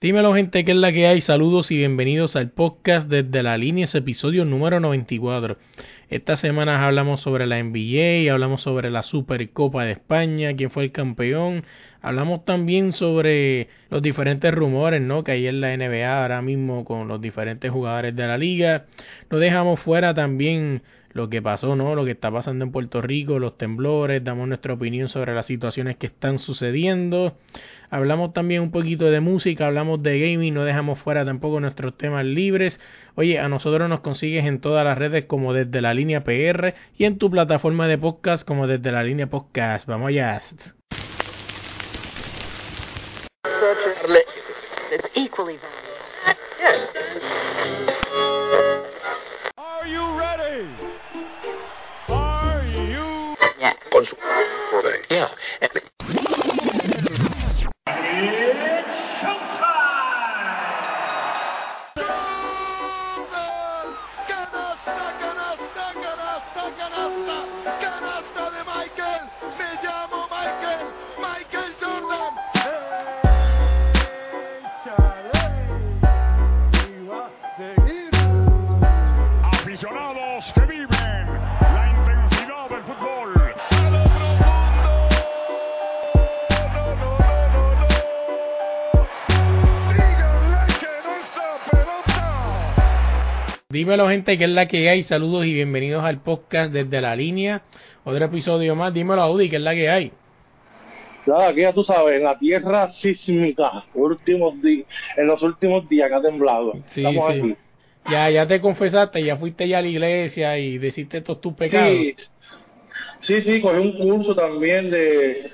Dímelo gente, ¿qué es la que hay? Saludos y bienvenidos al podcast desde la línea, ese episodio número 94. Esta semana hablamos sobre la NBA, hablamos sobre la Supercopa de España, quién fue el campeón, hablamos también sobre los diferentes rumores ¿no? que hay en la NBA ahora mismo con los diferentes jugadores de la liga. No dejamos fuera también lo que pasó, ¿no? Lo que está pasando en Puerto Rico, los temblores, damos nuestra opinión sobre las situaciones que están sucediendo. Hablamos también un poquito de música, hablamos de gaming, no dejamos fuera tampoco nuestros temas libres. Oye, a nosotros nos consigues en todas las redes como desde la línea PR y en tu plataforma de podcast como desde la línea podcast. Vamos allá. You? con su yeah. It's showtime! Dímelo gente, ¿qué es la que hay? Saludos y bienvenidos al podcast desde la línea. Otro episodio más. Dímelo Audi, ¿qué es la que hay? Nada, aquí ya tú sabes, en la tierra sísmica, últimos di- en los últimos días que ha temblado. Sí, Estamos sí. aquí. Ya, ya te confesaste, ya fuiste ya a la iglesia y deciste todos tus pecados. Sí, sí, sí, cogí un curso también de...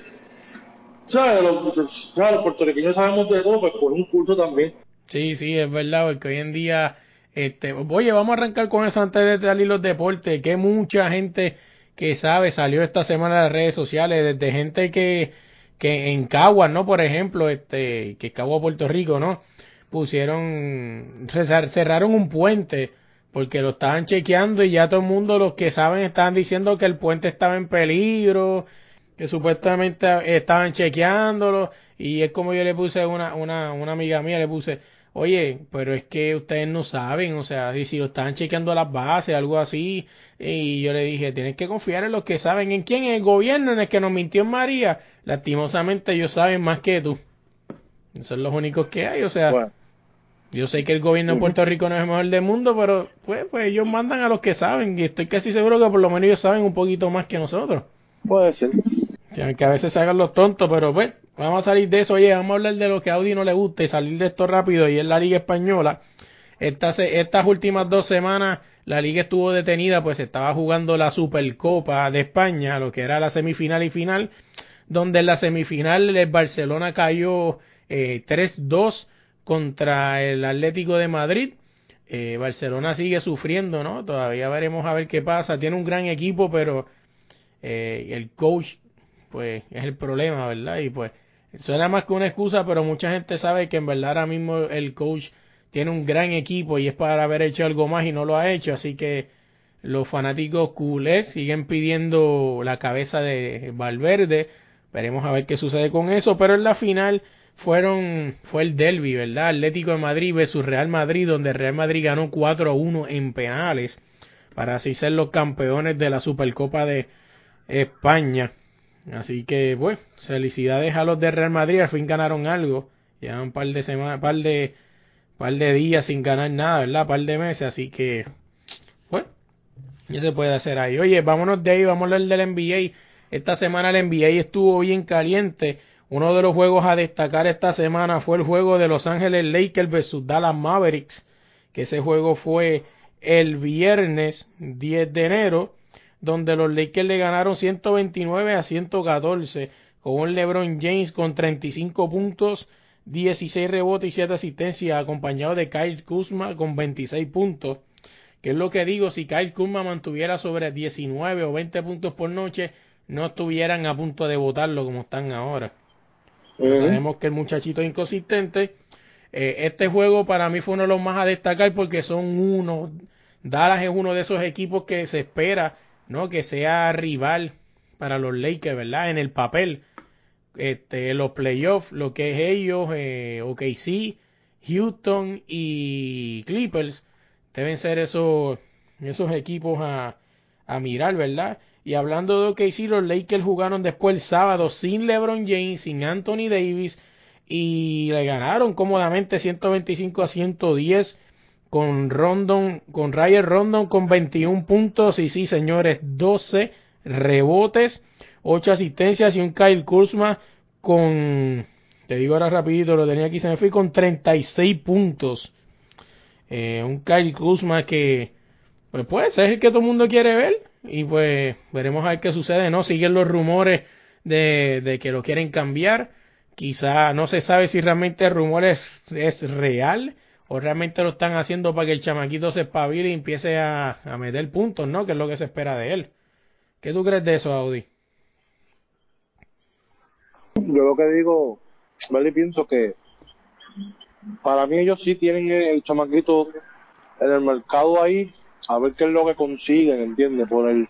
¿Sabes? Los, ¿sabes? los puertorriqueños sabemos de todo, pues cogí un curso también. Sí, sí, es verdad, porque hoy en día, este, oye, vamos a arrancar con eso antes de salir los deportes, que mucha gente que sabe salió esta semana en las redes sociales, desde gente que, que en Caguas, ¿no? Por ejemplo, este, que es Cagua, Puerto Rico, ¿no? Pusieron, cer- cerraron un puente porque lo estaban chequeando y ya todo el mundo, los que saben, estaban diciendo que el puente estaba en peligro, que supuestamente estaban chequeándolo y es como yo le puse una, una, una amiga mía, le puse, oye, pero es que ustedes no saben, o sea, y si lo estaban chequeando a las bases, algo así, y yo le dije, tienes que confiar en los que saben, ¿en quién? En el gobierno, en el que nos mintió en María, lastimosamente ellos saben más que tú. Son los únicos que hay, o sea, Bueno, yo sé que el gobierno de Puerto Rico no es el mejor del mundo, pero pues, pues ellos mandan a los que saben, y estoy casi seguro que por lo menos ellos saben un poquito más que nosotros. puede ser. Que a veces se hagan los tontos, pero pues, vamos a salir de eso. Oye, vamos a hablar de lo que a Audi no le gusta y salir de esto rápido. Y es la Liga Española. Estas, últimas dos semanas, la Liga estuvo detenida, pues estaba jugando la Supercopa de España, lo que era la semifinal y final, donde en la semifinal el Barcelona cayó eh, 3-2 contra el Atlético de Madrid. Eh, Barcelona sigue sufriendo, ¿no? Todavía veremos a ver qué pasa. Tiene un gran equipo, pero eh, el coach pues es el problema, ¿verdad? Y pues suena más que una excusa, pero mucha gente sabe que en verdad ahora mismo el coach tiene un gran equipo y es para haber hecho algo más y no lo ha hecho, así que los fanáticos culés siguen pidiendo la cabeza de Valverde, veremos a ver qué sucede con eso, pero en la final fueron fue el derby, ¿verdad? Atlético de Madrid versus Real Madrid, donde Real Madrid ganó 4 a 1 en penales para así ser los campeones de la Supercopa de España. Así que, bueno, felicidades a los de Real Madrid, al fin ganaron algo. Llevan un par de semanas, par de, par de días sin ganar nada, ¿verdad? Par de meses, así que, bueno, ya se puede hacer ahí. Oye, vámonos de ahí, vamos a hablar del NBA. Esta semana el NBA estuvo bien caliente. Uno de los juegos a destacar esta semana fue el juego de Los Ángeles Lakers versus Dallas Mavericks, que ese juego fue el viernes 10 de enero, donde los Lakers le ganaron 129 a 114 con un LeBron James con 35 puntos, 16 rebotes y 7 asistencias, acompañado de Kyle Kuzma con 26 puntos. Que es lo que digo, si Kyle Kuzma mantuviera sobre 19 o 20 puntos por noche, no estuvieran a punto de votarlo como están ahora. Sabemos que el muchachito es inconsistente. Eh, este juego para mí fue uno de los más a destacar porque son uno. Dallas es uno de esos equipos que se espera, ¿no? Que sea rival para los Lakers, ¿verdad? En el papel. Este, los playoffs, lo que es ellos, eh, OKC, Houston y Clippers, deben ser esos, esos equipos a, a mirar, ¿verdad? Y hablando de OKC, los Lakers jugaron después el sábado sin LeBron James, sin Anthony Davis y le ganaron cómodamente 125 a 110 con Rondon, con Ryan Rondon con 21 puntos y sí, señores, 12 rebotes, 8 asistencias y un Kyle Kuzma con te digo ahora rapidito, lo tenía aquí, se me fue con 36 puntos. Eh, un Kyle Kuzma que pues, pues es el que todo el mundo quiere ver y pues veremos a ver qué sucede, ¿no? Siguen los rumores de, de que lo quieren cambiar. Quizá no se sabe si realmente el rumor es, es real o realmente lo están haciendo para que el chamaquito se espabile y empiece a, a meter puntos, ¿no? Que es lo que se espera de él. ¿Qué tú crees de eso, Audi? Yo lo que digo, ¿vale? pienso que para mí ellos sí tienen el chamaquito en el mercado ahí a ver qué es lo que consiguen, ¿entiendes? Por el...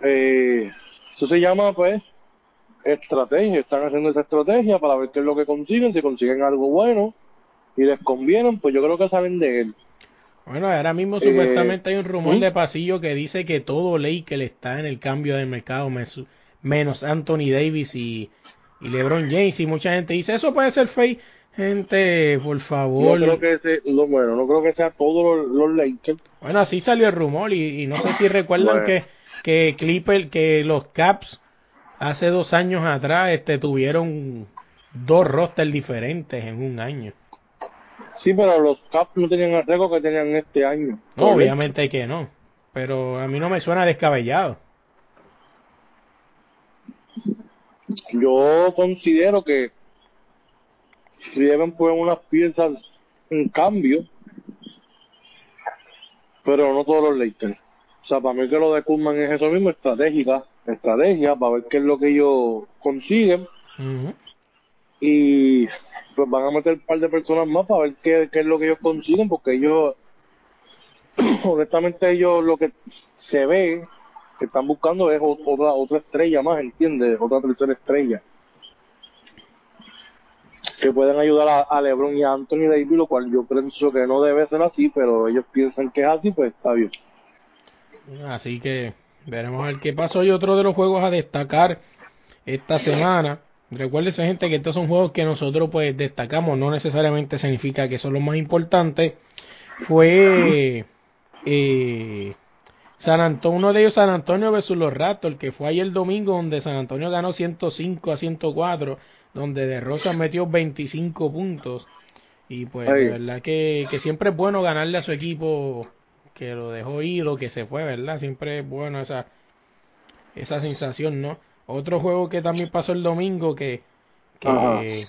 eh, eso se llama, pues, estrategia. Están haciendo esa estrategia para ver qué es lo que consiguen. Si consiguen algo bueno y les conviene, pues yo creo que saben de él. Bueno, ahora mismo eh, supuestamente hay un rumor ¿Mm? de pasillo que dice que todo Lakers está en el cambio del mercado, menos Anthony Davis y, y LeBron James. Y mucha gente dice, eso puede ser fake. Gente, por favor. No creo que sea, no, bueno, no creo que sea todos los, Lakers. Bueno, así salió el rumor y, no sé si recuerdan que, que Clipper, que los Caps hace dos años atrás este, tuvieron dos rosters diferentes en un año. Sí, pero los Caps no tenían el récord que tenían este año. obviamente que no. Pero a mí no me suena descabellado. Yo considero que si deben poner unas piezas en cambio, pero no todos los Lakers. O sea, para mí que lo de Kuzman es eso mismo, estratégica, estrategia, para ver qué es lo que ellos consiguen. Y pues van a meter un par de personas más para ver qué, qué es lo que ellos consiguen, porque ellos, honestamente, ellos lo que se ve que están buscando es otra, otra estrella más, ¿entiendes? Otra tercera estrella que pueden ayudar a, LeBron y a Anthony Davis, lo cual yo pienso que no debe ser así, pero ellos piensan que es así, pues está bien. Así que veremos ver qué pasó. Y otro de los juegos a destacar esta semana. Recuérdense, gente, que estos son juegos que nosotros pues destacamos, no necesariamente significa que son los más importantes. Fue eh, San Antonio, uno de ellos San Antonio versus los Raptors, que fue ayer el domingo donde San Antonio ganó 105 a 104 donde De Rosa metió 25 puntos. Y pues, de verdad que, que siempre es bueno ganarle a su equipo que lo dejó ir o que se fue, ¿verdad? Siempre es bueno esa, esa sensación, ¿no? Otro juego que también pasó el domingo que, que,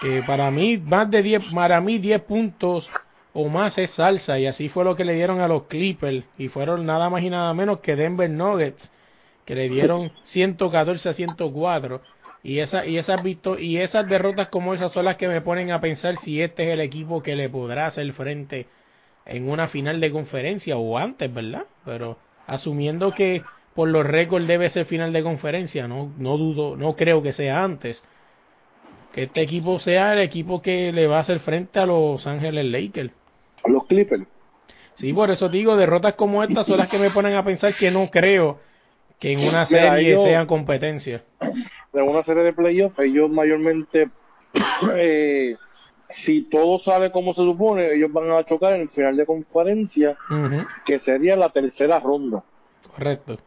que para mí, más de 10, para mí 10 puntos o más es salsa y así fue lo que le dieron a los Clippers y fueron nada más y nada menos que Denver Nuggets que le dieron 114 a 104 y, esa, y, esas y esas derrotas como esas son las que me ponen a pensar si este es el equipo que le podrá hacer frente en una final de conferencia o antes, ¿verdad? Pero asumiendo que por los récords debe ser final de conferencia, no, no dudo, no creo que sea antes. Que este equipo sea el equipo que le va a hacer frente a los Ángeles Lakers. A los Clippers. Sí, por eso digo, derrotas como estas son las que me ponen a pensar que no creo que en una serie sean competencia en una serie de playoffs, ellos mayormente, eh, si todo sale como se supone, ellos van a chocar en el final de conferencia, que sería la tercera ronda. Correcto.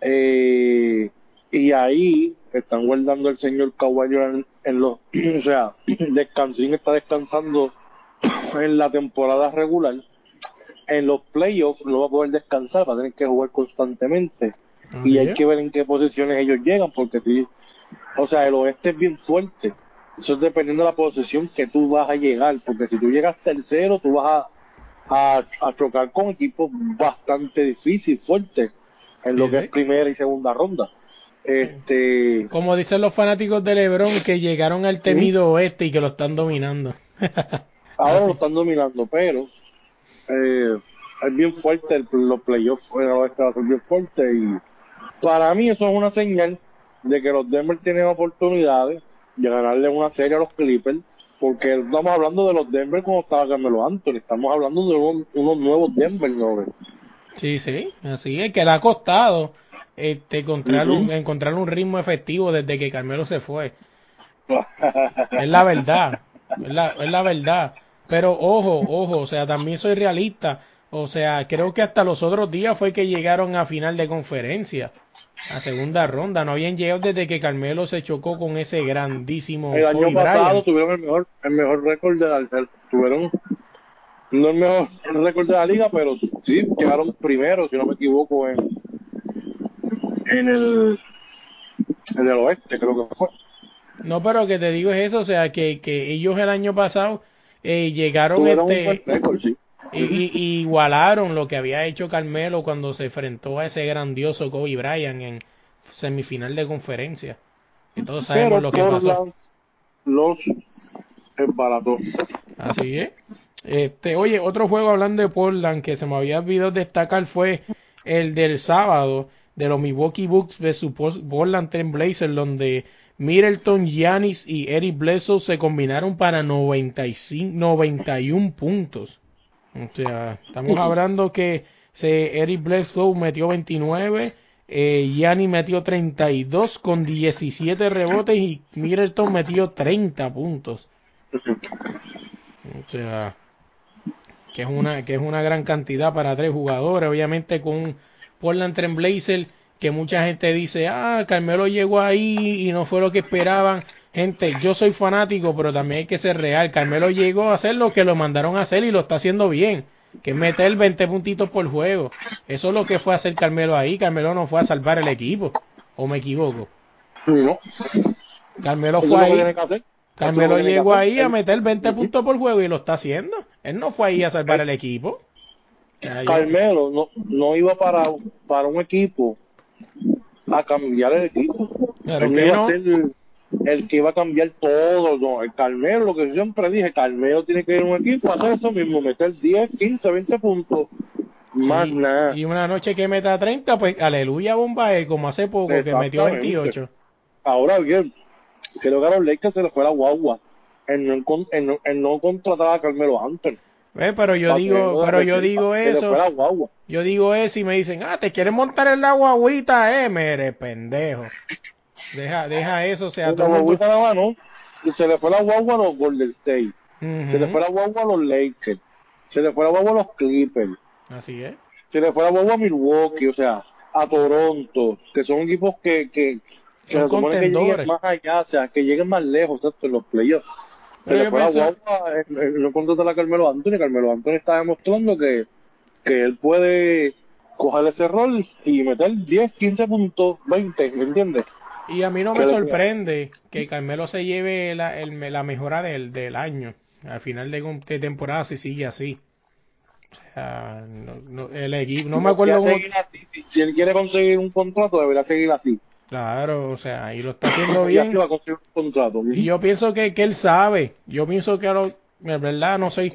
Eh, y ahí están guardando el señor Caballo en, en, los, o sea, Descansín está descansando en la temporada regular. En los playoffs no va a poder descansar, va a tener que jugar constantemente. y hay que ver en qué posiciones ellos llegan, porque si O sea, el oeste es bien fuerte. Eso es dependiendo de la posición que tú vas a llegar, porque si tú llegas tercero, tú vas a, a, a chocar con equipos bastante difíciles, fuertes, en lo que es primera y segunda ronda. Este, Como dicen los fanáticos de LeBron que llegaron al temido oeste y que lo están dominando. ahora lo están dominando, pero eh, es bien fuerte, el- los playoffs en el oeste va a ser bien fuerte y para mí eso es una señal de que los Denver tienen oportunidades de ganarle una serie a los Clippers, porque estamos hablando de los Denver como estaba Carmelo Anthony, estamos hablando de unos, unos nuevos Denver, ¿no? Sí, sí, así es que le ha costado este encontrar, un, Ujú. encontrar un ritmo efectivo desde que Carmelo se fue. Es la verdad, es la, es la verdad. Pero ojo, ojo, o sea, también soy realista. O sea, creo que hasta los otros días fue que llegaron a final de conferencia, a segunda ronda. No habían llegado desde que Carmelo se chocó con ese grandísimo El año Kobe pasado Bryant. tuvieron el mejor, el mejor récord de la, tuvieron no el mejor récord de la liga, pero sí llegaron primero, si no me equivoco, en en el en el oeste, creo que fue. No, pero que te digo es eso, o sea, que, que ellos el año pasado eh, llegaron este, récord, sí. y, y- y igualaron lo que había hecho Carmelo cuando se enfrentó a ese grandioso Kobe Bryant en semifinal de conferencia. Y todos sabemos Pero lo que pasó. Los embarató. Así es. Este, oye, otro juego hablando de Portland que se me había olvidado destacar fue el del sábado de los Milwaukee Bucks versus Portland Trail Blazers donde Middleton, Giannis y Eric Bledsoe se combinaron para 95, 91 puntos. O sea, estamos hablando que se, Eric Bledsoe metió 29, eh, Giannis metió 32 con 17 rebotes y Middleton metió 30 puntos. O sea, que es una que es una gran cantidad para tres jugadores, obviamente con un Portland Trail Blazer que mucha gente dice, "Ah, Carmelo llegó ahí y no fue lo que esperaban." Gente, yo soy fanático, pero también hay que ser real. Carmelo llegó a hacer lo que lo mandaron a hacer y lo está haciendo bien, que es meter 20 puntitos por juego. Eso es lo que fue a hacer Carmelo ahí. Carmelo no fue a salvar el equipo, o me equivoco. No, Carmelo fue ahí. Carmelo llegó ahí a meter 20 puntos por juego y lo está haciendo. Él no fue ahí a salvar el equipo. Ya, yo- Carmelo no, no iba para, para un equipo a cambiar el equipo. Él iba no. a ser el, el que iba a cambiar todo. No, el Carmelo, lo que yo siempre dije, Carmelo tiene que ir a un equipo a hacer eso mismo, meter 10, 15, 20 puntos. Más y, nada. y una noche que meta 30, pues aleluya bombae, como hace poco que metió Exactamente. 28. Ahora bien, creo que a los Lakers se les fue la guagua en no, en no, en no contratar a Carmelo Anthony. Ve, Pero yo digo, pero yo digo la eso, yo digo eso y me dicen, ah, te quieres montar en la guaguita, eh, mere pendejo. Deja, deja eso, o sea, La todo mundo- guaguita nada más, ¿no? Y se le fue la guagua a los Golden State. Se le fue la guagua a los Lakers. Se le fue la guagua a los Clippers. Así es. Se le fue la guagua a Milwaukee, o sea, a Toronto, que son equipos que, que, que Son se supone que lleguen más allá, o sea, que lleguen más lejos, exacto, en los playoffs. Pero yo pienso- guagua, no contratar a Carmelo Anthony. Carmelo Anthony está demostrando que, que él puede coger ese rol y meter 10, 15 puntos, 20, ¿me entiendes? Y a mí no ¿Qué me sorprende que Carmelo se lleve la, el- la mejora del, del año. Al final de, de temporada si sigue así. O sea, no, no- el equipo, no me acuerdo cómo... así. Si- Si él quiere conseguir un contrato, debería seguir así. Claro, o sea, y lo está haciendo bien. Y yo pienso que, que él sabe. Yo pienso que, a lo, en verdad, no soy...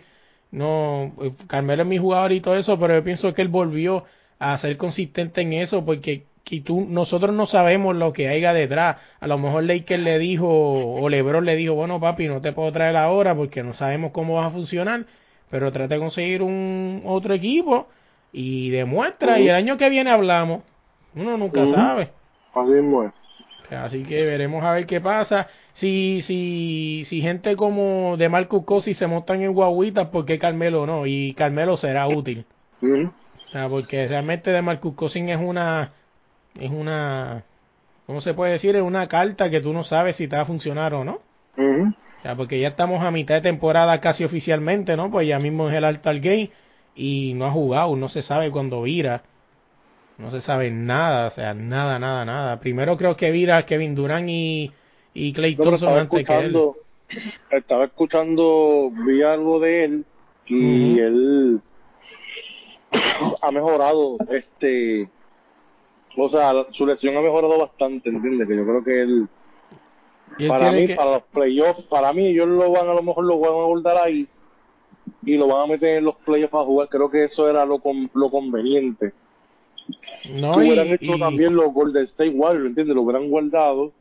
No, eh, Carmelo es mi jugador y todo eso, pero yo pienso que él volvió a ser consistente en eso porque que tú, nosotros no sabemos lo que haya detrás. A lo mejor Laker le dijo, o Lebron le dijo, bueno papi, no te puedo traer ahora porque no sabemos cómo va a funcionar, pero trata de conseguir un otro equipo y demuestra y el año que viene hablamos. Uno nunca sabe. Así mismo es. Así que veremos a ver qué pasa. Si, si, si gente como de Marcus Cousins se montan en guaguitas, ¿por qué Carmelo no? Y Carmelo será útil. Ujú. O sea, porque realmente de Marcus Cousins es una, es una, ¿cómo se puede decir? Es una carta que tú no sabes si te va a funcionar o no. Ujú. O sea, porque ya estamos a mitad de temporada casi oficialmente, ¿no? Pues ya mismo es el Altar Game y no ha jugado, no se sabe cuándo vira. No se sabe nada, o sea, nada, nada, nada. Primero creo que vira Kevin Durant y, y Clay lo Thompson antes que él. escuchando, estaba escuchando, vi algo de él y él ha mejorado, este, o sea, su lesión ha mejorado bastante, ¿entiendes? Que yo creo que él, para mí, que- para los playoffs, para mí ellos lo van a lo mejor lo van a guardar ahí y lo van a meter en los playoffs a jugar. Creo que eso era lo con, lo conveniente. No, que y- hubieran hecho y- también los Golden State Warriors, ¿entiendes? Lo hubieran guardado.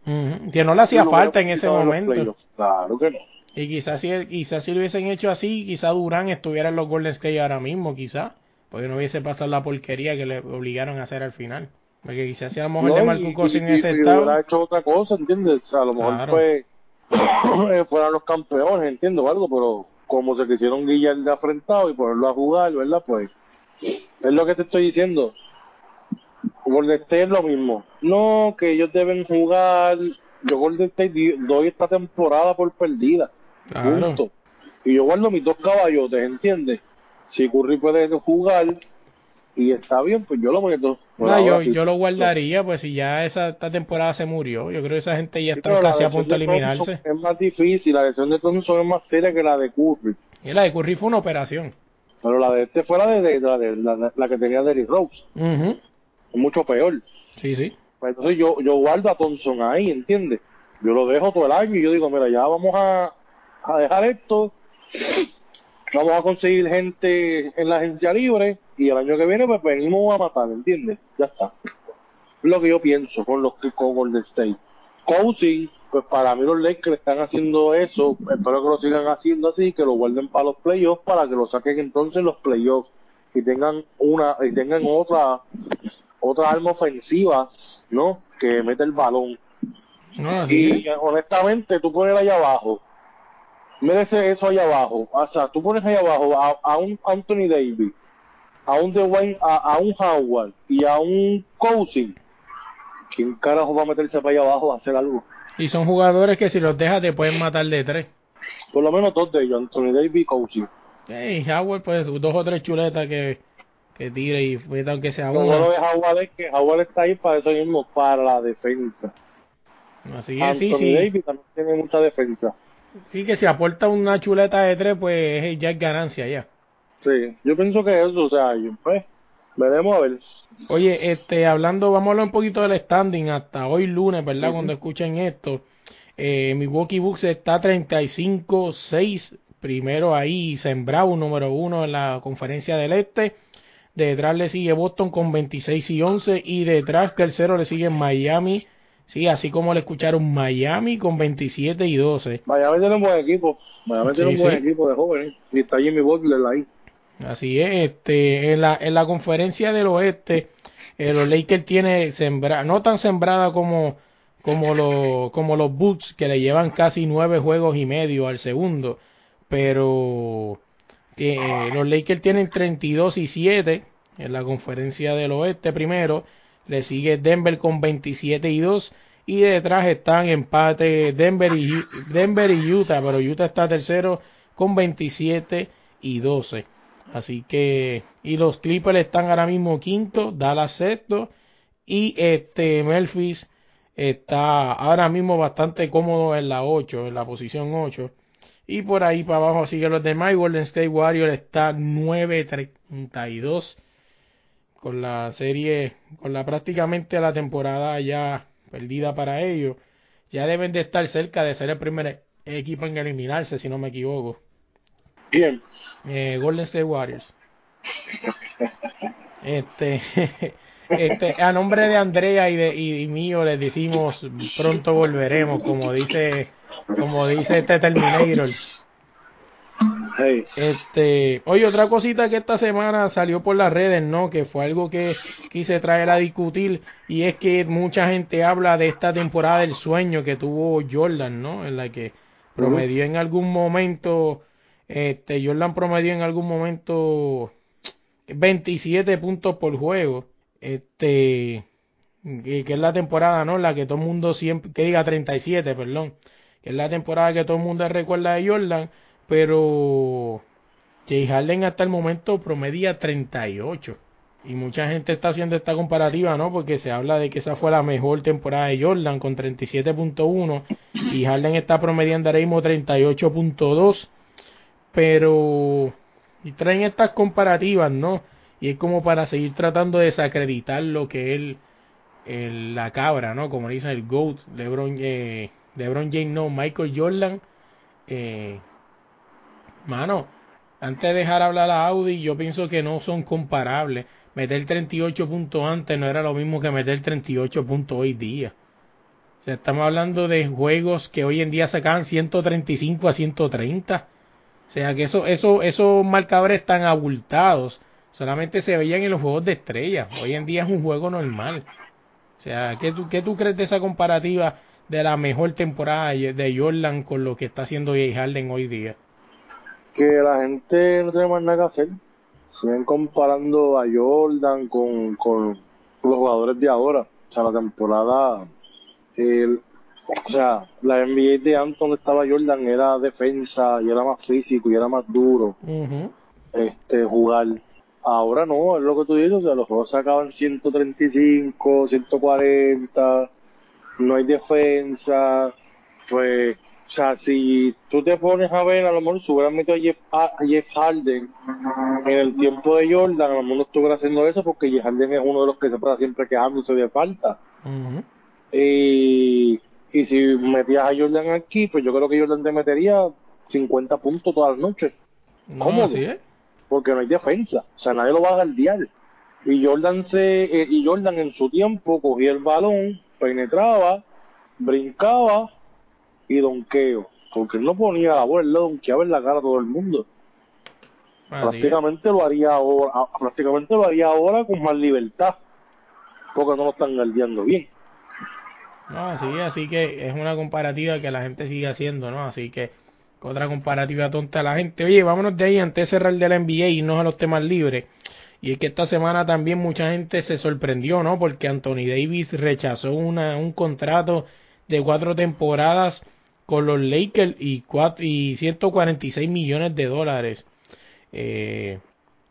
Que no le hacía falta hubieran en ese momento. Claro que no. Y quizás si, quizás si lo hubiesen hecho así, quizás Durán estuviera en los Golden State ahora mismo, quizás. Porque no hubiese pasado la porquería que le obligaron a hacer al final. Porque quizás si a lo mejor No, Cousins en y- ese y estado. hubiera hecho otra cosa, ¿entiendes? O sea, a lo mejor Claro. fue, fueran los campeones, entiendo algo, pero como se quisieron guillar de afrentado y ponerlo a jugar, ¿verdad? Pues es lo que te estoy diciendo. Golden State es lo mismo. No, que ellos deben jugar. Yo Golden State doy esta temporada por perdida. Claro. Punto. Y yo guardo mis dos caballotes, ¿entiendes? Si Curry puede jugar y está bien, pues yo lo meto. No, yo, sí. yo lo guardaría, pues si ya esa esta temporada se murió. Yo creo que esa gente ya Sí, está casi a punto de eliminarse. Es más difícil, la lesión de Thompson es más seria que la de Curry. Y la de Curry fue una operación. Pero la de este fue la, de, de- la, de- la, la que tenía Derrick Rose. Es mucho peor. Sí, sí. Pues entonces yo, yo guardo a Thompson ahí, ¿entiendes? Yo lo dejo todo el año y yo digo, mira, ya vamos a, a dejar esto. Vamos a conseguir gente en la agencia libre y el año que viene pues venimos a matar, ¿entiendes? Ya está. Es lo que yo pienso con los con Golden State. Coaching, pues para mí los Lakers están haciendo eso. Espero que lo sigan haciendo así, que lo guarden para los playoffs para que lo saquen entonces en los playoffs y tengan una y tengan otra otra arma ofensiva, ¿no? Que mete el balón. No, Y honestamente, tú pones allá abajo, merece eso allá abajo. O sea, tú pones allá abajo a, a un Anthony Davis, a un Dwayne, a, a un Howard y a un Cousin. ¿Quién carajo va a meterse para allá abajo a hacer algo? Y son jugadores que si los dejas te pueden matar de tres. Por lo menos dos de ellos, Anthony Davis y Cousin. Hey, Howard, pues dos o tres chuletas que, que tire y meta aunque sea Lo bueno una. de Howard es que Howard está ahí para eso mismo, para la defensa. Así es, sí, sí. Davis también tiene mucha defensa. Sí, que si aporta una chuleta de tres, pues ya es ganancia ya. Sí, yo pienso que eso, o sea, yo, pues, veremos a ver. Oye, este, hablando, vamos a hablar un poquito del standing hasta hoy lunes, ¿verdad? Cuando escuchen esto. Eh, Milwaukee Bucks está 35-6, primero ahí, sembrado, número uno en la conferencia del este. Detrás le sigue Boston con 26 y 11 y detrás tercero le sigue Miami. Sí, así como le escucharon Miami con 27 y 12. Miami tiene un buen equipo. Miami Sí, tiene un buen equipo de jóvenes. Y está Jimmy Butler ahí. Así es, este, en la, en la conferencia del oeste, eh, los Lakers tiene sembrada, no tan sembrada como, como, los como los Bucks, que le llevan casi nueve juegos y medio al segundo, pero eh, los Lakers tienen 32 y 7 en la conferencia del oeste primero, le sigue Denver con 27 y 2 y detrás están empate Denver y, Denver y Utah, pero Utah está tercero con 27 y 12. Así que, y los Clippers están ahora mismo quinto, Dallas sexto, y este Memphis está ahora mismo bastante cómodo en la 8, en la posición 8. Y por ahí para abajo siguen los demás. Y Golden State Warriors está 9-32 con la serie, con la prácticamente la temporada ya perdida para ellos. Ya deben de estar cerca de ser el primer equipo en eliminarse, si no me equivoco. Bien. Eh, Golden State Warriors. Este, este, a nombre de Andrea y de y mío les decimos pronto volveremos, como dice, como dice este Terminator. Hey. Este, oye, otra cosita que esta semana salió por las redes, ¿no? Que fue algo que quise traer a discutir y es que mucha gente habla de esta temporada del sueño que tuvo Jordan, ¿no? En la que promedió en algún momento, este, Jordan promedió en algún momento 27 puntos por juego, este, que, que es la temporada, ¿no? La que todo el mundo siempre, que diga 37, perdón, es la temporada que todo el mundo recuerda de Jordan, pero Jay Harden hasta el momento promedia 38. Y mucha gente está haciendo esta comparativa, ¿no? Porque se habla de que esa fue la mejor temporada de Jordan con 37.1 y Harden está promediando ahora mismo 38.2. Pero y traen estas comparativas, ¿no? Y es como para seguir tratando de desacreditar lo que es el, la cabra, ¿no? Como dicen el GOAT, LeBron, eh, LeBron James, no, Michael Jordan. Eh, mano, antes de dejar hablar a Audi, yo pienso que no son comparables. Meter 38 puntos antes no era lo mismo que meter 38 puntos hoy día. O sea, estamos hablando de juegos que hoy en día sacaban 135 a 130. O sea, que eso, eso, esos marcadores tan abultados solamente se veían en los juegos de estrella. Hoy en día es un juego normal. O sea, ¿qué tú, qué tú crees de esa comparativa de la mejor temporada de Jordan con lo que está haciendo Jay Harden hoy día? Que la gente no tiene más nada que hacer. Siguen comparando a Jordan con, con los jugadores de ahora. O sea, la temporada. El, o sea, la NBA de antes donde estaba Jordan era defensa y era más físico y era más duro este jugar. Ahora no, es lo que tú dices, o sea, los juegos se acaban 135, 140, no hay defensa, pues, o sea, si tú te pones a ver, a lo mejor si hubieran metido a Jeff, a Jeff Harden en el tiempo de Jordan, a lo mejor no estuviera haciendo eso porque Jeff Harden es uno de los que se pasa siempre quejándose de falta. Ujú. Y, y si metías a Jordan aquí, pues yo creo que Jordan te metería 50 puntos todas las noches No, ¿Cómo? así es. porque no hay defensa, o sea, nadie lo va a guardiar. Y Jordan se eh, y Jordan en su tiempo cogía el balón, penetraba, brincaba y donqueo, porque él no ponía la bola, él le donkeaba en la cara a todo el mundo. Así es. prácticamente lo haría ahora, ah, prácticamente lo haría ahora con más libertad, porque no lo están guardiando bien. No, así, así que es una comparativa que la gente sigue haciendo, ¿no? Así que otra comparativa tonta a la gente. Oye, vámonos de ahí antes de cerrar de la NBA y irnos a los temas libres. Y es que esta semana también mucha gente se sorprendió, ¿no? Porque Anthony Davis rechazó una, un contrato de cuatro temporadas con los Lakers y, cuatro, y 146 millones de dólares. Eh,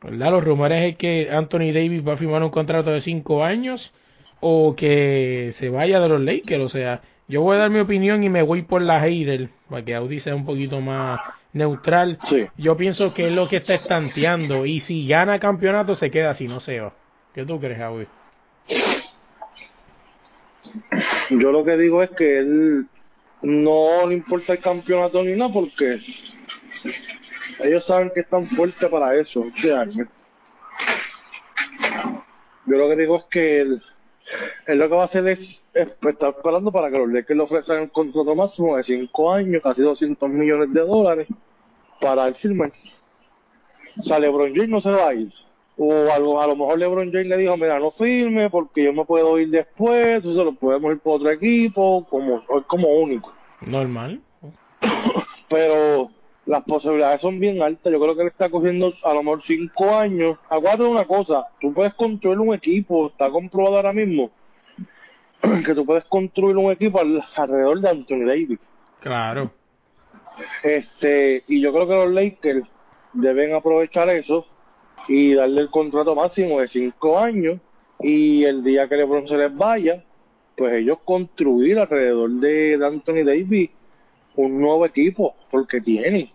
¿verdad? Los rumores es que Anthony Davis va a firmar un contrato de cinco años o que se vaya de los Lakers. O sea, yo voy a dar mi opinión y me voy por la hater, para que Audi sea un poquito más neutral. Sí. Yo pienso que es lo que está estanteando y si gana campeonato se queda si no se va. ¿Qué tú crees, Audi? Yo lo que digo es que él no le importa el campeonato ni nada porque ellos saben que están fuertes para eso. O sea, yo lo que digo es que él, él lo que va a hacer es, es estar esperando para que los Lakers le ofrezcan el contrato máximo de 5 años, casi 200 millones de dólares, para el firmar. O sea, LeBron James no se va a ir. O algo, a lo mejor LeBron James le dijo, mira, no firme porque yo me puedo ir después, entonces lo podemos ir por otro equipo, como, es como único. Normal. Pero las posibilidades son bien altas. Yo creo que él está cogiendo a lo mejor cinco años. Acuérdate de una cosa, tú puedes construir un equipo, está comprobado ahora mismo, que tú puedes construir un equipo al- alrededor de Anthony Davis. Claro. Este, y yo creo que los Lakers deben aprovechar eso y darle el contrato máximo de cinco años y el día que LeBron se les vaya, pues ellos construir alrededor de, Anthony Davis un nuevo equipo, porque tienen.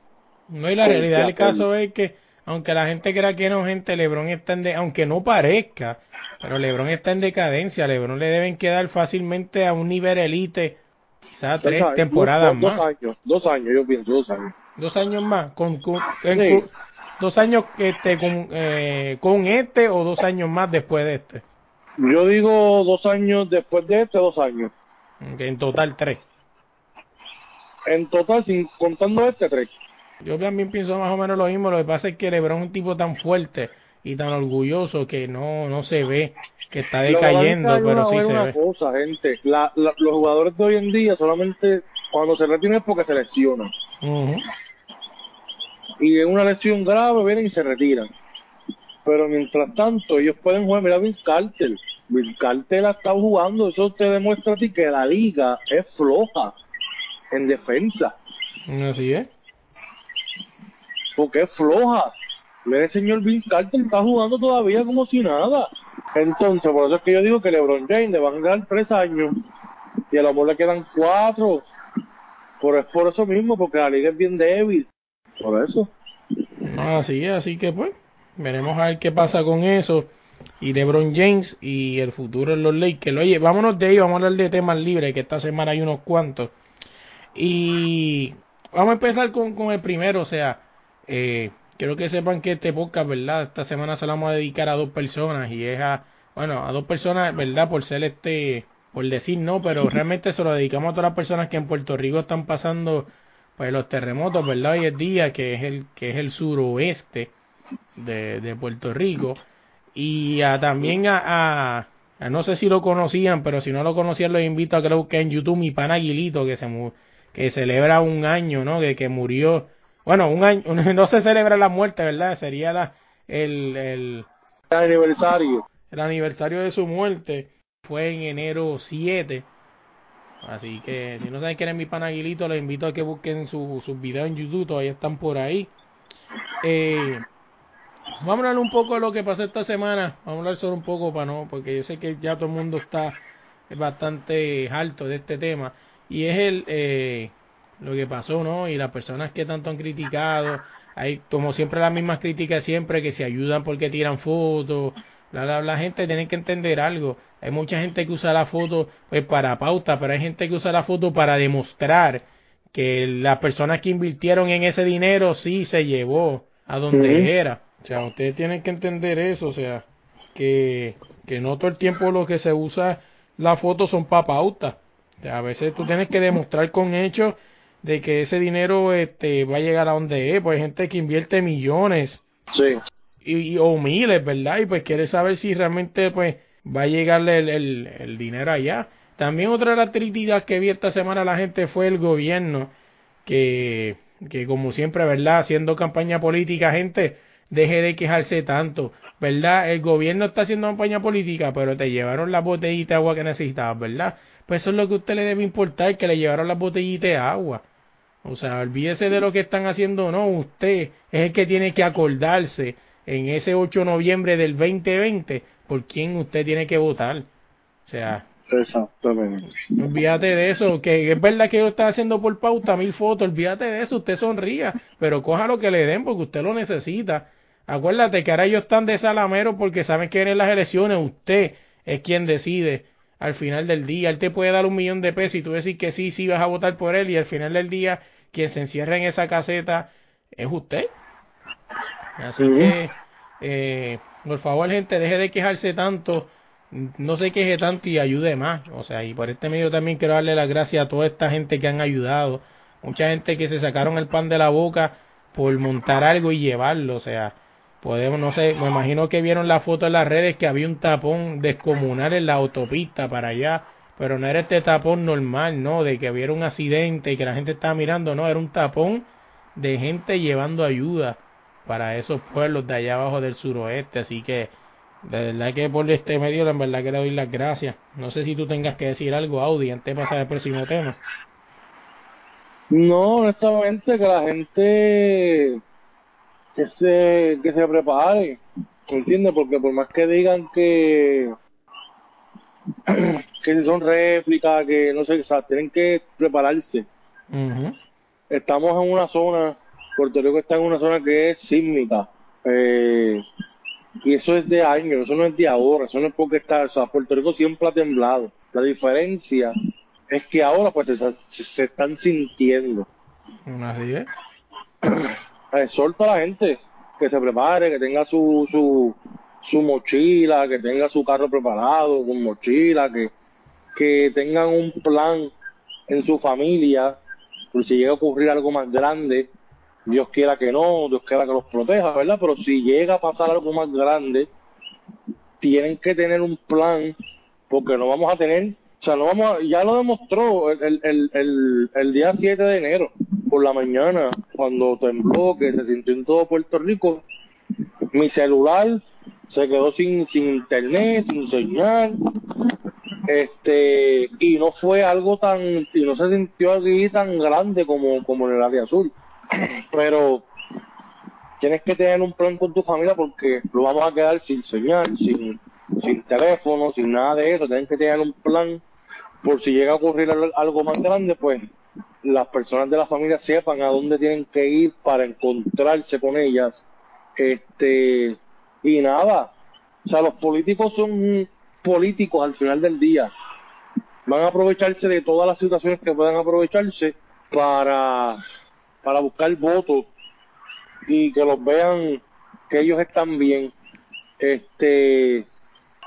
No, y la realidad del caso es que, aunque la gente crea que no, gente, LeBron está en, de- aunque no parezca, pero LeBron está en decadencia. LeBron le deben quedar fácilmente a un nivel elite, quizás tres años, temporadas dos, dos más. años, dos años, yo pienso, dos años. Dos años más, con, Sí. dos años este, con, eh, con este o dos años más después de este. Yo digo dos años después de este, dos años. Ok, en total tres. En total, sin contando este, tres. Yo también pienso más o menos lo mismo. Lo que pasa es que LeBron es un tipo tan fuerte y tan orgulloso que no, no se ve que está que decayendo, pero sí se una ve. cosa, gente. La- la- los jugadores de hoy en día solamente cuando se retiran es porque se lesionan. Y en una lesión grave vienen y se retiran. Pero mientras tanto, ellos pueden jugar. Mira, Vince Carter. Vince Carter ha estado jugando. Eso te demuestra a ti que la liga es floja en defensa. Así es. Porque es floja. Mira, el señor Vince Carter está jugando todavía como si nada. Entonces, por eso es que yo digo que LeBron James le van a dar tres años y a lo mejor le quedan cuatro. Por, por eso mismo, porque la liga es bien débil. Por eso. Así es, así que pues, veremos a ver qué pasa con eso. Y LeBron James y el futuro en los Lakers. Oye, vámonos de ahí, vamos a hablar de temas libres, que esta semana hay unos cuantos. Y vamos a empezar con, con el primero, o sea, eh, quiero que sepan que este podcast, ¿verdad? Esta semana se lo vamos a dedicar a dos personas y es a, bueno, a dos personas, ¿verdad? Por ser este, por decir no, pero realmente se lo dedicamos a todas las personas que en Puerto Rico están pasando pues los terremotos, ¿verdad? Hoy es día, que es el, que es el suroeste de, de Puerto Rico. Y a, también a, a, a, no sé si lo conocían, pero si no lo conocían, los invito a que lo busquen en YouTube, mi pan Aguilito, que se que celebra un año, ¿no? De que murió, bueno, un año, no se celebra la muerte, ¿verdad? Sería la, el, el, El aniversario. el aniversario de su muerte, fue en enero 7. Así que si no saben quién es mi pan Aguilito, les invito a que busquen su- sus videos en YouTube, todavía están por ahí. Eh, vamos a hablar un poco de lo que pasó esta semana. Vamos a hablar solo un poco para no, porque yo sé que ya todo el mundo está bastante harto de este tema. Y es el eh, lo que pasó, ¿no? Y las personas que tanto han criticado. Hay como siempre las mismas críticas siempre que se ayudan porque tiran fotos. La, la, la gente tiene que entender algo. Hay mucha gente que usa la foto pues para pauta, pero hay gente que usa la foto para demostrar que las personas que invirtieron en ese dinero sí se llevó a donde era. O sea, ustedes tienen que entender eso, o sea, que, que no todo el tiempo lo que se usa la foto son para pauta. O sea, a veces tú tienes que demostrar con hechos de que ese dinero este va a llegar a donde es, pues hay gente que invierte millones Sí. y, y- o miles, ¿verdad? Y pues quiere saber si realmente pues va a llegarle el, el, el dinero allá. También otra de las críticas que vi esta semana a la gente fue el gobierno, que, que como siempre, ¿verdad? Haciendo campaña política, gente, deje de quejarse tanto, ¿verdad? El gobierno está haciendo campaña política, pero te llevaron la botellita de agua que necesitabas, ¿verdad? Pues eso es lo que a usted le debe importar, que le llevaron las botellitas de agua. O sea, olvídese de lo que están haciendo o no. Usted es el que tiene que acordarse en ese 8 de noviembre del 2020 por quién usted tiene que votar. O sea, Exactamente. olvídate de eso. Que es verdad que lo está haciendo por pauta mil fotos. Olvídate de eso. Usted sonría. Pero coja lo que le den porque usted lo necesita. Acuérdate que ahora ellos están de salamero porque saben que vienen las elecciones. Usted es quien decide al final del día. Él te puede dar un millón de pesos y tú decir que sí, sí vas a votar por él y al final del día quien se encierra en esa caseta es usted. Así que, eh, por favor, gente, deje de quejarse tanto, no se queje tanto y ayude más. O sea, y por este medio también quiero darle las gracias a toda esta gente que han ayudado. Mucha gente que se sacaron el pan de la boca por montar algo y llevarlo. O sea, podemos, no sé, me imagino que vieron la foto en las redes que había un tapón descomunal en la autopista para allá. Pero no era este tapón normal, ¿no? De que hubiera un accidente y que la gente estaba mirando, no, era un tapón de gente llevando ayuda para esos pueblos de allá abajo del suroeste. Así que, de verdad que por este medio, en verdad que le doy las gracias. No sé si tú tengas que decir algo, Audi, antes de pasar al próximo tema. No, honestamente, que la gente que se, que se prepare, ¿entiendes? Porque por más que digan que que son réplicas, que no sé, o sea, tienen que prepararse. Estamos en una zona, Puerto Rico está en una zona que es sísmica, eh, y eso es de años, eso no es de ahora, eso no es porque está, o sea, Puerto Rico siempre ha temblado. La diferencia es que ahora pues se, se- se están sintiendo. Así es. Exhorto a la gente que se prepare, que tenga su, su, su mochila, que tenga su carro preparado con mochila, que, que tengan un plan en su familia, por si llega a ocurrir algo más grande, Dios quiera que no, Dios quiera que los proteja, ¿verdad? Pero si llega a pasar algo más grande, tienen que tener un plan, porque no vamos a tener, o sea, no vamos a- ya lo demostró el, el, el, el, el día 7 de enero, por la mañana, cuando tembló, que se sintió en todo Puerto Rico, mi celular se quedó sin, sin internet, sin señal, este, y no fue algo tan, y no se sintió aquí tan grande como, como en el área azul, pero tienes que tener un plan con tu familia porque lo vamos a quedar sin señal, sin, sin teléfono, sin nada de eso. Tienes que tener un plan por si llega a ocurrir al- algo más grande, pues las personas de la familia sepan a dónde tienen que ir para encontrarse con ellas. Este, y nada, o sea, los políticos son políticos al final del día. Van a aprovecharse de todas las situaciones que puedan aprovecharse para, para buscar votos y que los vean que ellos están bien. Este,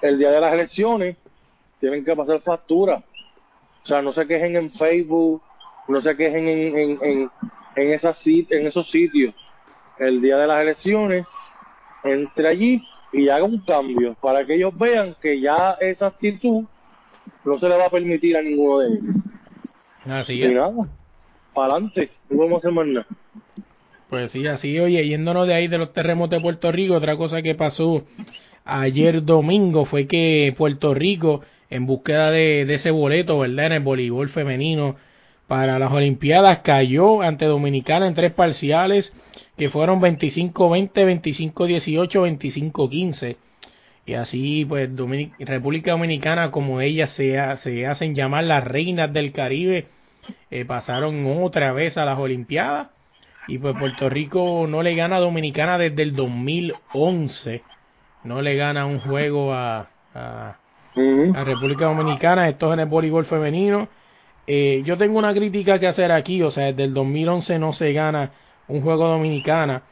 el día de las elecciones tienen que pasar factura. O sea, no se quejen en Facebook, no se quejen en, en, en, en, esas, en esos sitios. El día de las elecciones, entre allí y haga un cambio para que ellos vean que ya esa actitud no se le va a permitir a ninguno de ellos. Así Y es. nada, para adelante, no podemos hacer más nada. Pues sí, así, oye, yéndonos de ahí de los terremotos de Puerto Rico, otra cosa que pasó ayer domingo fue que Puerto Rico, en búsqueda de, ese boleto, ¿verdad? En el voleibol femenino para las Olimpiadas, cayó ante Dominicana en tres parciales, que fueron 25-20, 25-18, 25-15. Y así, pues, Dominic- República Dominicana, como ellas se, se hacen llamar las reinas del Caribe, eh, pasaron otra vez a las Olimpiadas. Y pues Puerto Rico no le gana a Dominicana desde el 2011. No le gana un juego a, a, Ujú. a República Dominicana. Esto es en el voleibol femenino. Eh, yo tengo una crítica que hacer aquí. O sea, desde el 2011 no se gana un juego dominicana.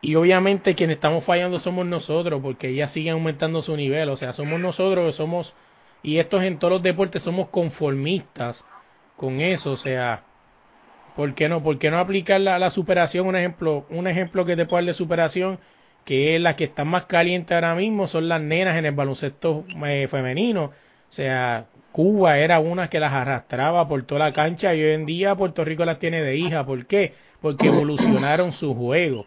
Y obviamente quienes estamos fallando somos nosotros, porque ellas siguen aumentando su nivel. O sea, somos nosotros que somos, y estos en todos los deportes somos conformistas con eso. O sea, ¿por qué no? ¿Por qué no aplicar la, la superación? Un ejemplo, un ejemplo que te puedo dar de superación, que es la que está más caliente ahora mismo, son las nenas en el baloncesto eh, femenino. O sea, Cuba era una que las arrastraba por toda la cancha y hoy en día Puerto Rico las tiene de hija. ¿Por qué? Porque evolucionaron su juego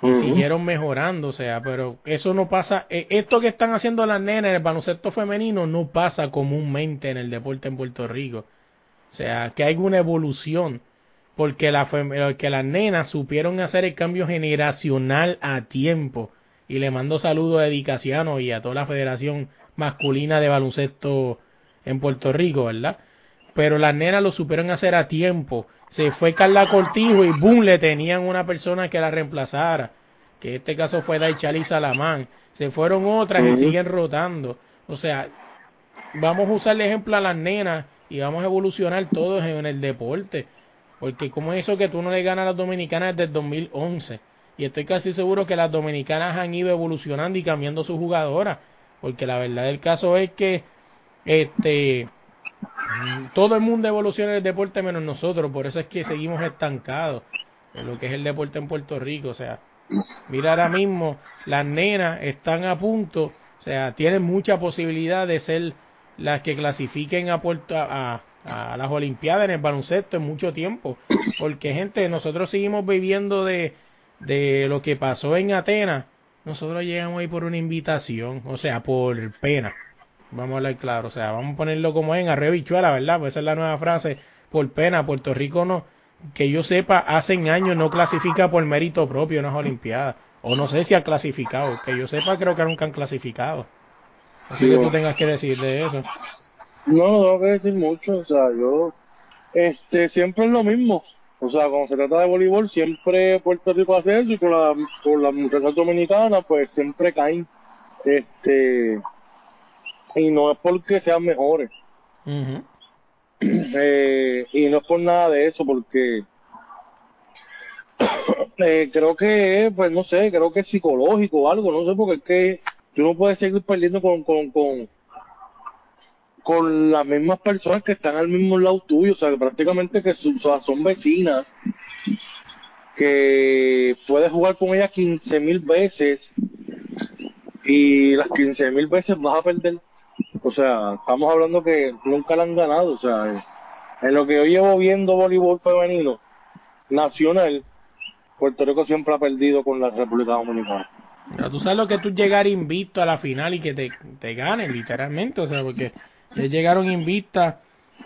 y Ujú. siguieron mejorando, o sea, pero eso no pasa, eh, esto que están haciendo las nenas en el baloncesto femenino no pasa comúnmente en el deporte en Puerto Rico. O sea, que hay una evolución, porque, la, fem- que las nenas supieron hacer el cambio generacional a tiempo. Y le mando saludos a Edicaciano y a toda la Federación Masculina de Baloncesto en Puerto Rico, ¿verdad? Pero las nenas lo supieron hacer a tiempo. Se fue Carla Cortijo y boom, le tenían una persona que la reemplazara. Que en este caso fue Daichali Salamán. Se fueron otras y Ujú. siguen rotando. O sea, vamos a usar de ejemplo a las nenas y vamos a evolucionar todos en el deporte. Porque como es eso que tú no le ganas a las dominicanas desde el 2011. Y estoy casi seguro que las dominicanas han ido evolucionando y cambiando sus jugadoras. Porque la verdad del caso es que este todo el mundo evoluciona en el deporte menos nosotros. Por eso es que seguimos estancados en lo que es el deporte en Puerto Rico. O sea, mira ahora mismo, las nenas están a punto, o sea, tienen mucha posibilidad de ser las que clasifiquen a Puerto a, a las Olimpiadas en el baloncesto en mucho tiempo. Porque, gente, nosotros seguimos viviendo de, de lo que pasó en Atenas. Nosotros llegamos ahí por una invitación, o sea, por pena. Vamos a hablar claro, o sea, vamos a ponerlo como en arrebichuela, ¿verdad? Pues esa es la nueva frase. Por pena, Puerto Rico no, que yo sepa, hace años no clasifica por mérito propio en las Olimpiadas. O no sé si ha clasificado. Que yo sepa, creo que nunca han clasificado. Así Sí, que tú tengas que decir de eso. No, no tengo que decir mucho, o sea, yo, este, siempre es lo mismo. O sea, cuando se trata de voleibol, siempre Puerto Rico hace eso y con, la, con las muchachas dominicanas, pues siempre caen. Este, y no es porque sean mejores. Eh, y no es por nada de eso, porque eh, creo que, pues no sé, creo que es psicológico o algo, no sé, porque es que tú no puedes seguir perdiendo con, con, con, con las mismas personas que están al mismo lado tuyo, o sea, que prácticamente que su- son vecinas, que puedes jugar con ellas 15 mil veces y las 15 mil veces vas a perder. O sea, estamos hablando que nunca la han ganado, o sea, en lo que yo llevo viendo voleibol femenino nacional, Puerto Rico siempre ha perdido con la República Dominicana. Pero tú sabes lo que tú llegar invicto a la final y que te, te ganen, literalmente. O sea, porque ya llegaron invictas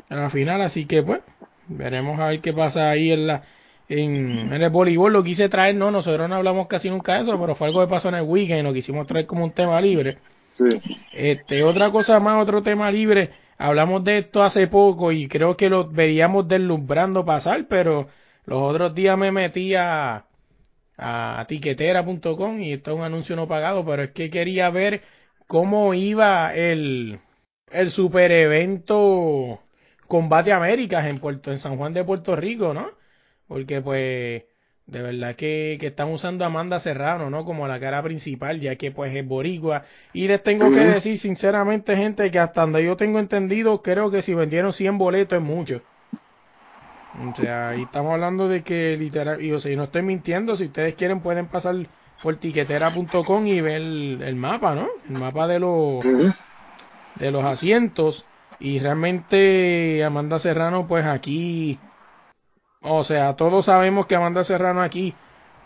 a la final, así que pues, veremos a ver qué pasa ahí en la, en, en el voleibol lo quise traer, no, nosotros no hablamos casi nunca de eso, pero fue algo que pasó en el weekend lo quisimos traer como un tema libre. Sí. Este, otra cosa más, otro tema libre, hablamos de esto hace poco y creo que lo veríamos deslumbrando pasar, pero los otros días me metí a, a tiquetera.com y esto es un anuncio no pagado, pero es que quería ver cómo iba el, el super evento Combate Américas en Puerto, en San Juan de Puerto Rico, ¿no? Porque pues de verdad que, que están usando a Amanda Serrano, ¿no? Como la cara principal, ya que pues es boricua. Y les tengo que decir sinceramente, gente, que hasta donde yo tengo entendido, creo que si vendieron 100 boletos es mucho. O sea, ahí estamos hablando de que literal, y o sea, yo no estoy mintiendo, si ustedes quieren pueden pasar por tiquetera.com y ver el, el mapa, ¿no? El mapa de los de los asientos y realmente Amanda Serrano pues aquí o sea, todos sabemos que Amanda Serrano aquí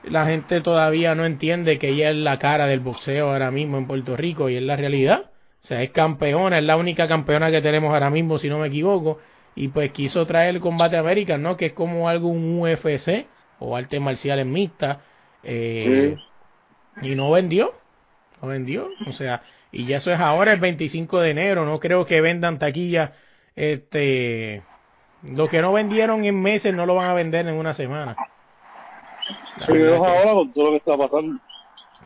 la gente todavía no entiende que ella es la cara del boxeo ahora mismo en Puerto Rico y es la realidad. O sea, es campeona, es la única campeona que tenemos ahora mismo, si no me equivoco. Y pues quiso traer el combate América, ¿no? Que es como algo un UFC o artes marciales mixtas. Eh, Y no vendió. No vendió. O sea, y ya eso es ahora el 25 de enero. No creo que vendan taquillas. Este. Lo que no vendieron en meses no lo van a vender en una semana. Sí, que- ahora con todo lo que está pasando.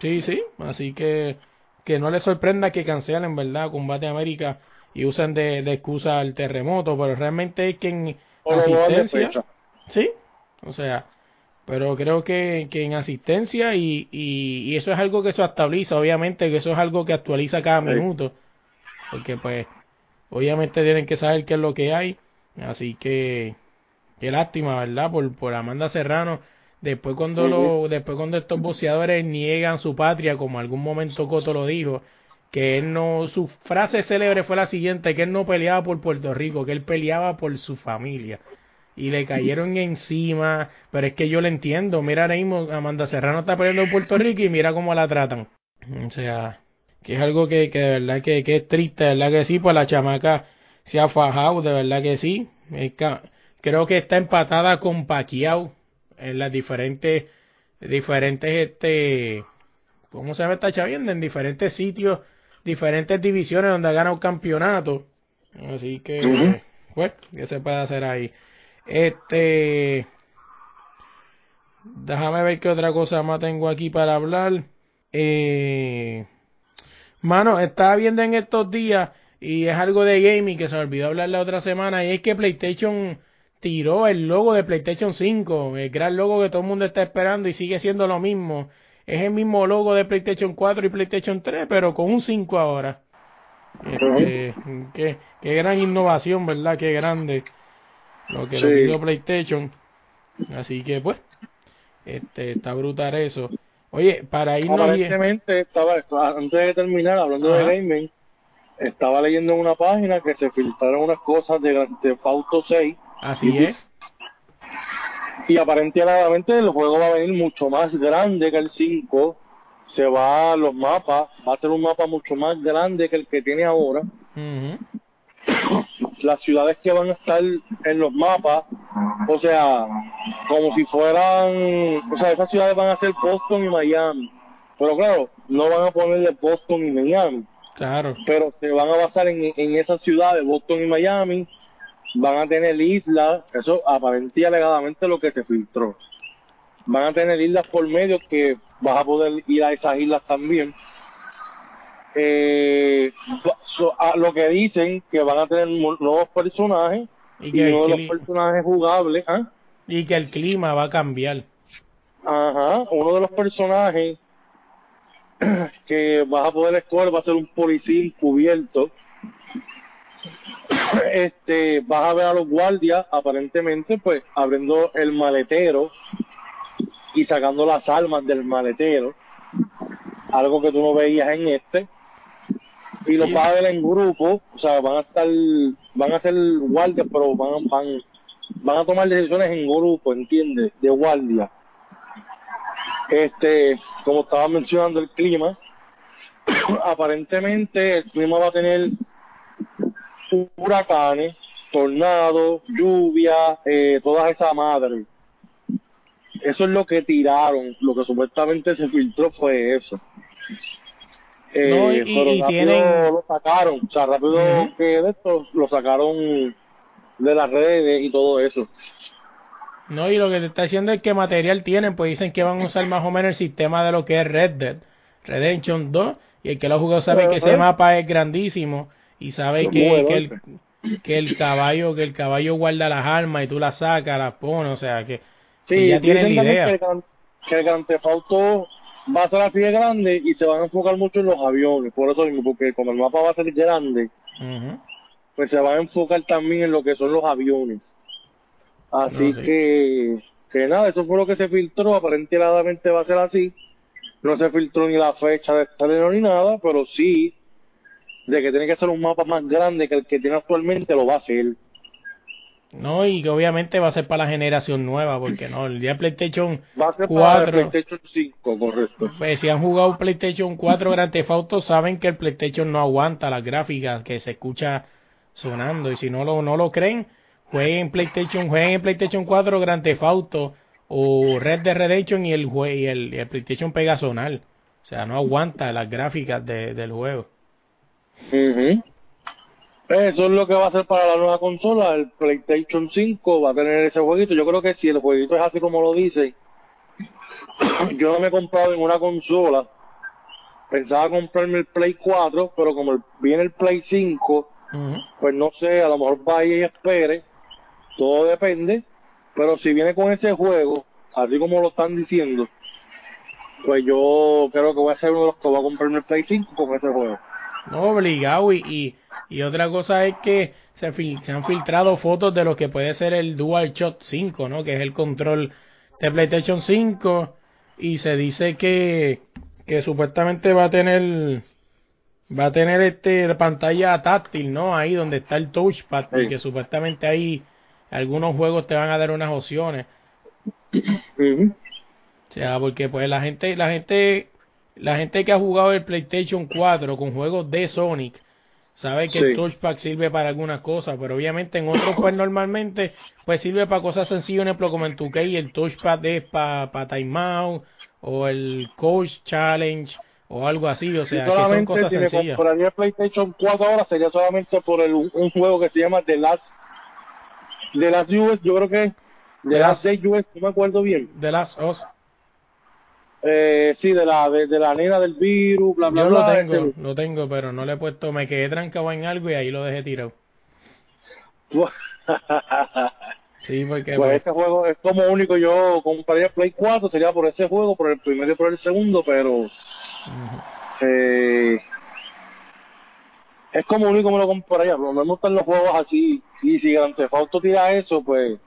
Sí, sí, así que que no les sorprenda que cancelen, ¿verdad? Combate América y usen de, de excusa el terremoto, pero realmente es que en O asistencia, sí, o sea, pero creo que, que en asistencia y, y, y eso es algo que se actualiza, obviamente que eso es algo que actualiza cada Sí. minuto, porque pues obviamente tienen que saber qué es lo que hay, así que qué lástima, ¿verdad? Por, por Amanda Serrano. Después cuando lo, después cuando estos boxeadores niegan su patria, como algún momento Coto lo dijo, que él no, su frase célebre fue la siguiente, que él no peleaba por Puerto Rico, que él peleaba por su familia. Y le cayeron encima, pero es que yo lo entiendo, mira ahora mismo, Amanda Serrano está peleando en Puerto Rico y mira cómo la tratan. O sea, que es algo que, que de verdad que, que es triste, de verdad que sí, pues la chamaca se ha fajado, de verdad que sí. Es creo que está empatada con Pacquiao en las diferentes, diferentes, este, ¿cómo se llama esta chavienda? En diferentes sitios, diferentes divisiones donde ha ganado campeonato. Así que, pues, ¿qué se puede hacer ahí? Este, déjame ver qué otra cosa más tengo aquí para hablar. Eh, mano, estaba viendo en estos días y es algo de gaming que se me olvidó hablar la otra semana y es que PlayStation tiró el logo de PlayStation 5, el gran logo que todo el mundo está esperando y sigue siendo lo mismo. Es el mismo logo de PlayStation 4 y PlayStation 3, pero con un 5 ahora. Este, qué, qué gran innovación, ¿verdad? Qué grande lo que Sí. le dio PlayStation. Así que pues, este, está brutal eso. Oye, para irnos y- Aparentemente, estaba, antes de terminar, hablando Ajá. de gaming, estaba leyendo en una página que se filtraron unas cosas de Grand Theft Auto 6 así es. y aparentemente el juego va a venir mucho más grande que el 5. Se va a los mapas, va a ser un mapa mucho más grande que el que tiene ahora. Ujú. Las ciudades que van a estar en los mapas, o sea, como si fueran, o sea, esas ciudades van a ser Boston y Miami. Pero claro, no van a ponerle Boston y Miami. Claro. pero se van a basar en, en esas ciudades, Boston y Miami, van a tener islas, eso aparentemente y alegadamente lo que se filtró. Van a tener islas por medio que vas a poder ir a esas islas también. Eh, va- so- a lo que dicen que van a tener nuevos personajes Y uno de los personajes jugables, ¿ah? y que el clima va a cambiar. Ajá, uno de los personajes que vas a poder escoger va a ser un policía encubierto. Este, vas a ver a los guardias, aparentemente, pues, abriendo el maletero y sacando las armas del maletero. Algo que tú no veías en este. Y los vas a ver en grupo, o sea, van a estar, van a ser guardias, pero van, van, van a tomar decisiones en grupo, ¿entiendes? De guardia este, como estaba mencionando el clima, aparentemente el clima va a tener huracanes, tornados, lluvia, eh, todas esas madres. eso es lo que tiraron, lo que supuestamente se filtró fue eso. Eh, No, y- pero y rápido tienen- lo sacaron, o sea, rápido que de esto lo sacaron de las redes y todo eso. No, y lo que te está diciendo es que material tienen, pues dicen que van a usar más o menos el sistema de lo que es Red Dead Redemption 2, y el que lo ha jugado sabe que ese mapa es grandísimo y sabe que, bueno, que, el, que el caballo que el caballo guarda las armas y tú las sacas, las pones, o sea que Sí, que ya tienen la idea. Que el, Gran- que el Grand Theft Auto va a ser así de grande y se van a enfocar mucho en los aviones, por eso mismo, porque como el mapa va a ser grande, pues se van a enfocar también en lo que son los aviones. Así No, sí. que, que nada, eso fue lo que se filtró, aparentemente va a ser así. No se filtró ni la fecha de estreno ni nada, pero sí de que tiene que ser un mapa más grande que el que tiene actualmente, lo va a hacer. No, y que obviamente va a ser para la generación nueva, porque no, el día de PlayStation Va a ser para Cuatro. el PlayStation 5, correcto. Pues si han jugado PlayStation 4 Grand Theft Auto saben que el PlayStation no aguanta las gráficas que se escucha sonando y si no lo no lo creen jueguen PlayStation jueguen en PlayStation 4 Grand Theft Auto o Red Dead Redemption y el y el, PlayStation pega a sonar o sea no aguanta las gráficas de- del juego Ujú. Eso es lo que va a ser para la nueva consola. El PlayStation 5 va a tener ese jueguito. Yo creo que si el jueguito es así como lo dice, yo no me he comprado en una consola. Pensaba comprarme el Play 4, pero como el- viene el Play 5, Ujú. pues no sé, a lo mejor vaya y espere. Todo depende. Pero si viene con ese juego, así como lo están diciendo, pues yo creo que voy a ser uno de los que va a comprarme el Play 5 con ese juego. No, obligado. Y, y, y otra cosa es que se, fil- se han filtrado fotos de lo que puede ser el DualShock 5, ¿no? Que es el control de PlayStation 5. Y se dice que, que supuestamente va a tener va a tener este pantalla táctil, ¿no? Ahí donde está el touchpad. Y Sí. que supuestamente ahí algunos juegos te van a dar unas opciones. O sea, porque pues la gente, la gente, la gente que ha jugado el PlayStation 4 con juegos de Sonic, sabe que Sí. el touchpad sirve para algunas cosas, pero obviamente en otros pues normalmente pues sirve para cosas sencillas, por ejemplo como en tu y el touchpad es para pa timeout o el coach challenge o algo así, o Si sea, que son cosas si sencillas. compraría el PlayStation 4 ahora sería solamente por el, un juego que se llama The Last The Last US, yo creo que The The Last Day US, no me acuerdo bien. The Last Us. Eh, sí, de la de, de la nena del virus, bla bla Yo lo bla. tengo, ese- lo tengo, pero no le he puesto, me quedé trancado en algo y ahí lo dejé tirado. Sí, porque pues pues, ese juego es como único yo compraría Play 4, sería por ese juego, por el primero y por el segundo, pero eh, es como único me lo compraría, pero me gustan los juegos así, y si Grand Theft Auto tira eso, pues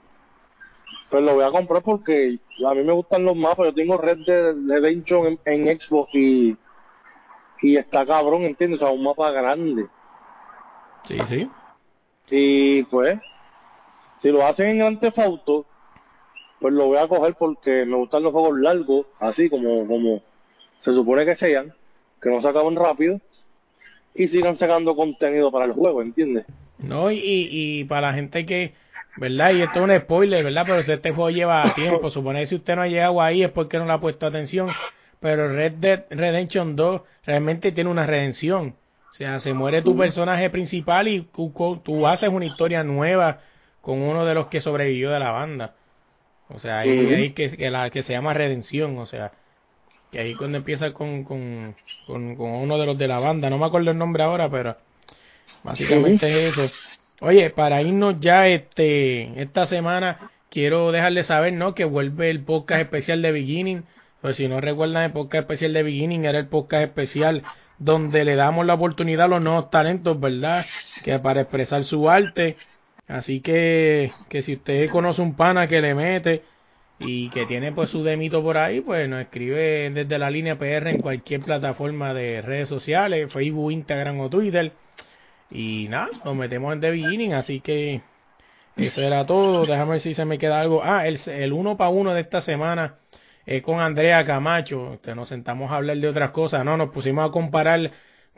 pues lo voy a comprar porque a mí me gustan los mapas, yo tengo Red Dead Redemption en, en Xbox y y está cabrón, ¿entiendes? O sea, un mapa grande. sí, sí. Y pues, si lo hacen en Grand Theft Auto, pues lo voy a coger porque me gustan los juegos largos, así como, como se supone que sean, que no se acaben rápido y sigan sacando contenido para el juego, ¿entiendes? No, y, y para la gente que, ¿verdad? Y esto es un spoiler, ¿verdad? Pero si este juego lleva tiempo, supone que si usted no ha llegado ahí es porque no le ha puesto atención. Pero Red Dead Redemption 2 realmente tiene una redención. O sea, se muere tu personaje principal y tú, tú haces una historia nueva con uno de los que sobrevivió de la banda. O sea, ahí, ahí que, que, la, que se llama redención, o sea, que ahí cuando empieza con, con, con, con uno de los de la banda, no me acuerdo el nombre ahora, pero básicamente es eso. Oye, para irnos ya este esta semana, quiero dejarles saber, ¿no? Que vuelve el podcast especial de Beginning. Pues si no recuerdan, el podcast especial de Beginning era el podcast especial donde le damos la oportunidad a los nuevos talentos, ¿verdad? Que para expresar su arte. Así que, que si usted conoce un pana que le mete y que tiene pues su demito por ahí, pues nos escribe desde la línea PR en cualquier plataforma de redes sociales, Facebook, Instagram o Twitter. Y nada, nos metemos en The Beginning, así que eso era todo. Déjame ver si se me queda algo. Ah, el, el uno para uno de esta semana es con Andrea Camacho. Este, nos sentamos a hablar de otras cosas, ¿no? Nos pusimos a comparar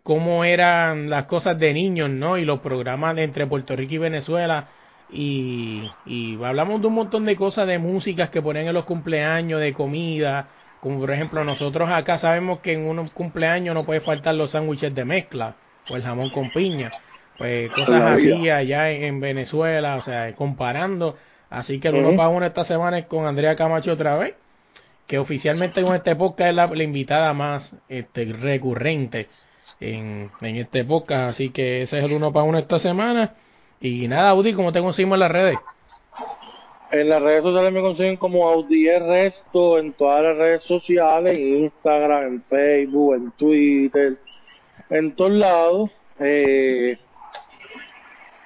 cómo eran las cosas de niños, ¿no? Y los programas de entre Puerto Rico y Venezuela y, y hablamos de un montón de cosas de músicas que ponen en los cumpleaños, de comida, como por ejemplo nosotros acá sabemos que en un cumpleaños no puede faltar los sándwiches de mezcla o el jamón con piña, pues cosas así allá en, Venezuela, o sea, comparando, así que el uno para uno esta semana es con Andrea Camacho otra vez, que oficialmente con este podcast es la, invitada más este, recurrente en, en este podcast, así que ese es el uno para uno esta semana. Y nada, Audi, ¿cómo te conseguimos en las redes? En las redes sociales me consiguen como Audi Resto, en todas las redes sociales, en Instagram, en Facebook, en Twitter, en todos lados. Eh,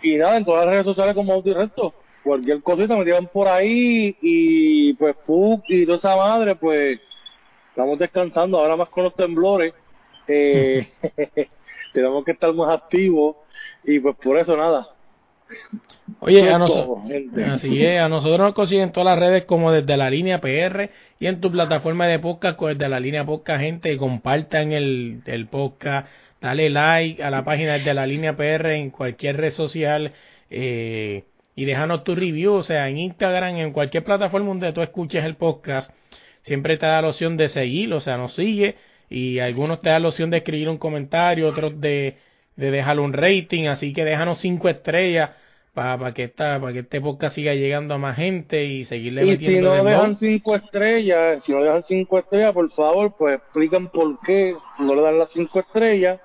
y nada, en todas las redes sociales como Audi Resto. Cualquier cosita me tiran por ahí y pues Puk y toda esa madre, pues estamos descansando ahora más con los temblores. Eh, tenemos que estar más activos y pues por eso nada, Oye, a, nosotros así es, a nosotros nos consiguen todas las redes como desde la línea PR y en tu plataforma de podcast pues, desde la línea podcast, gente, compartan el, el podcast, dale like a la página desde la línea PR en cualquier red social eh, y déjanos tu review, o sea, en Instagram, en cualquier plataforma donde tú escuches el podcast, siempre te da la opción de seguir, o sea, nos sigue y algunos te da la opción de escribir un comentario, otros de de dejar un rating, así que déjanos cinco estrellas para que esta, para que este podcast siga llegando a más gente y seguirle y si no dejan cinco estrellas, si no dejan cinco estrellas, por favor, pues explican por qué no le dan las cinco estrellas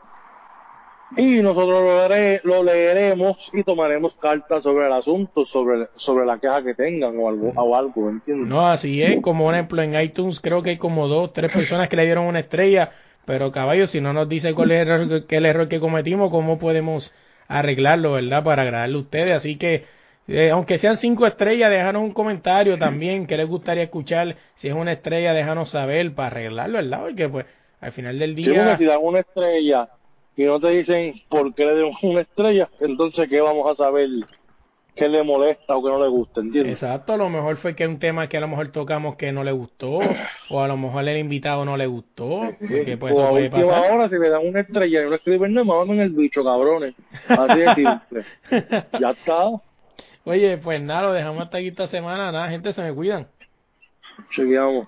y nosotros lo, leeremos y tomaremos cartas sobre el asunto, sobre, sobre la queja que tengan o algo, o algo ¿entiendes? No, así es, como por ejemplo en iTunes creo que hay como dos, tres personas que le dieron una estrella pero caballo, si no nos dice cuál es el error, el error que cometimos, ¿cómo podemos arreglarlo, verdad? Para agradarle a ustedes. Así que, eh, aunque sean cinco estrellas, déjanos un comentario también que les gustaría escuchar. Si es una estrella, déjanos saber para arreglarlo, ¿verdad? Porque pues al final del día... si dan una estrella y no te dicen por qué le damos una estrella, entonces ¿qué vamos a saber? que le molesta o que no le gusta, ¿entiendes? Exacto, a lo mejor fue que un tema que a lo mejor tocamos que no le gustó, o a lo mejor el invitado no le gustó, porque pues eso puede pasar. ahora si le dan una estrella y no escriben nada, en el bicho, cabrones. Así de simple. ya está. Oye, pues nada, lo dejamos hasta aquí esta semana, nada, gente, se me cuidan. Chequeamos.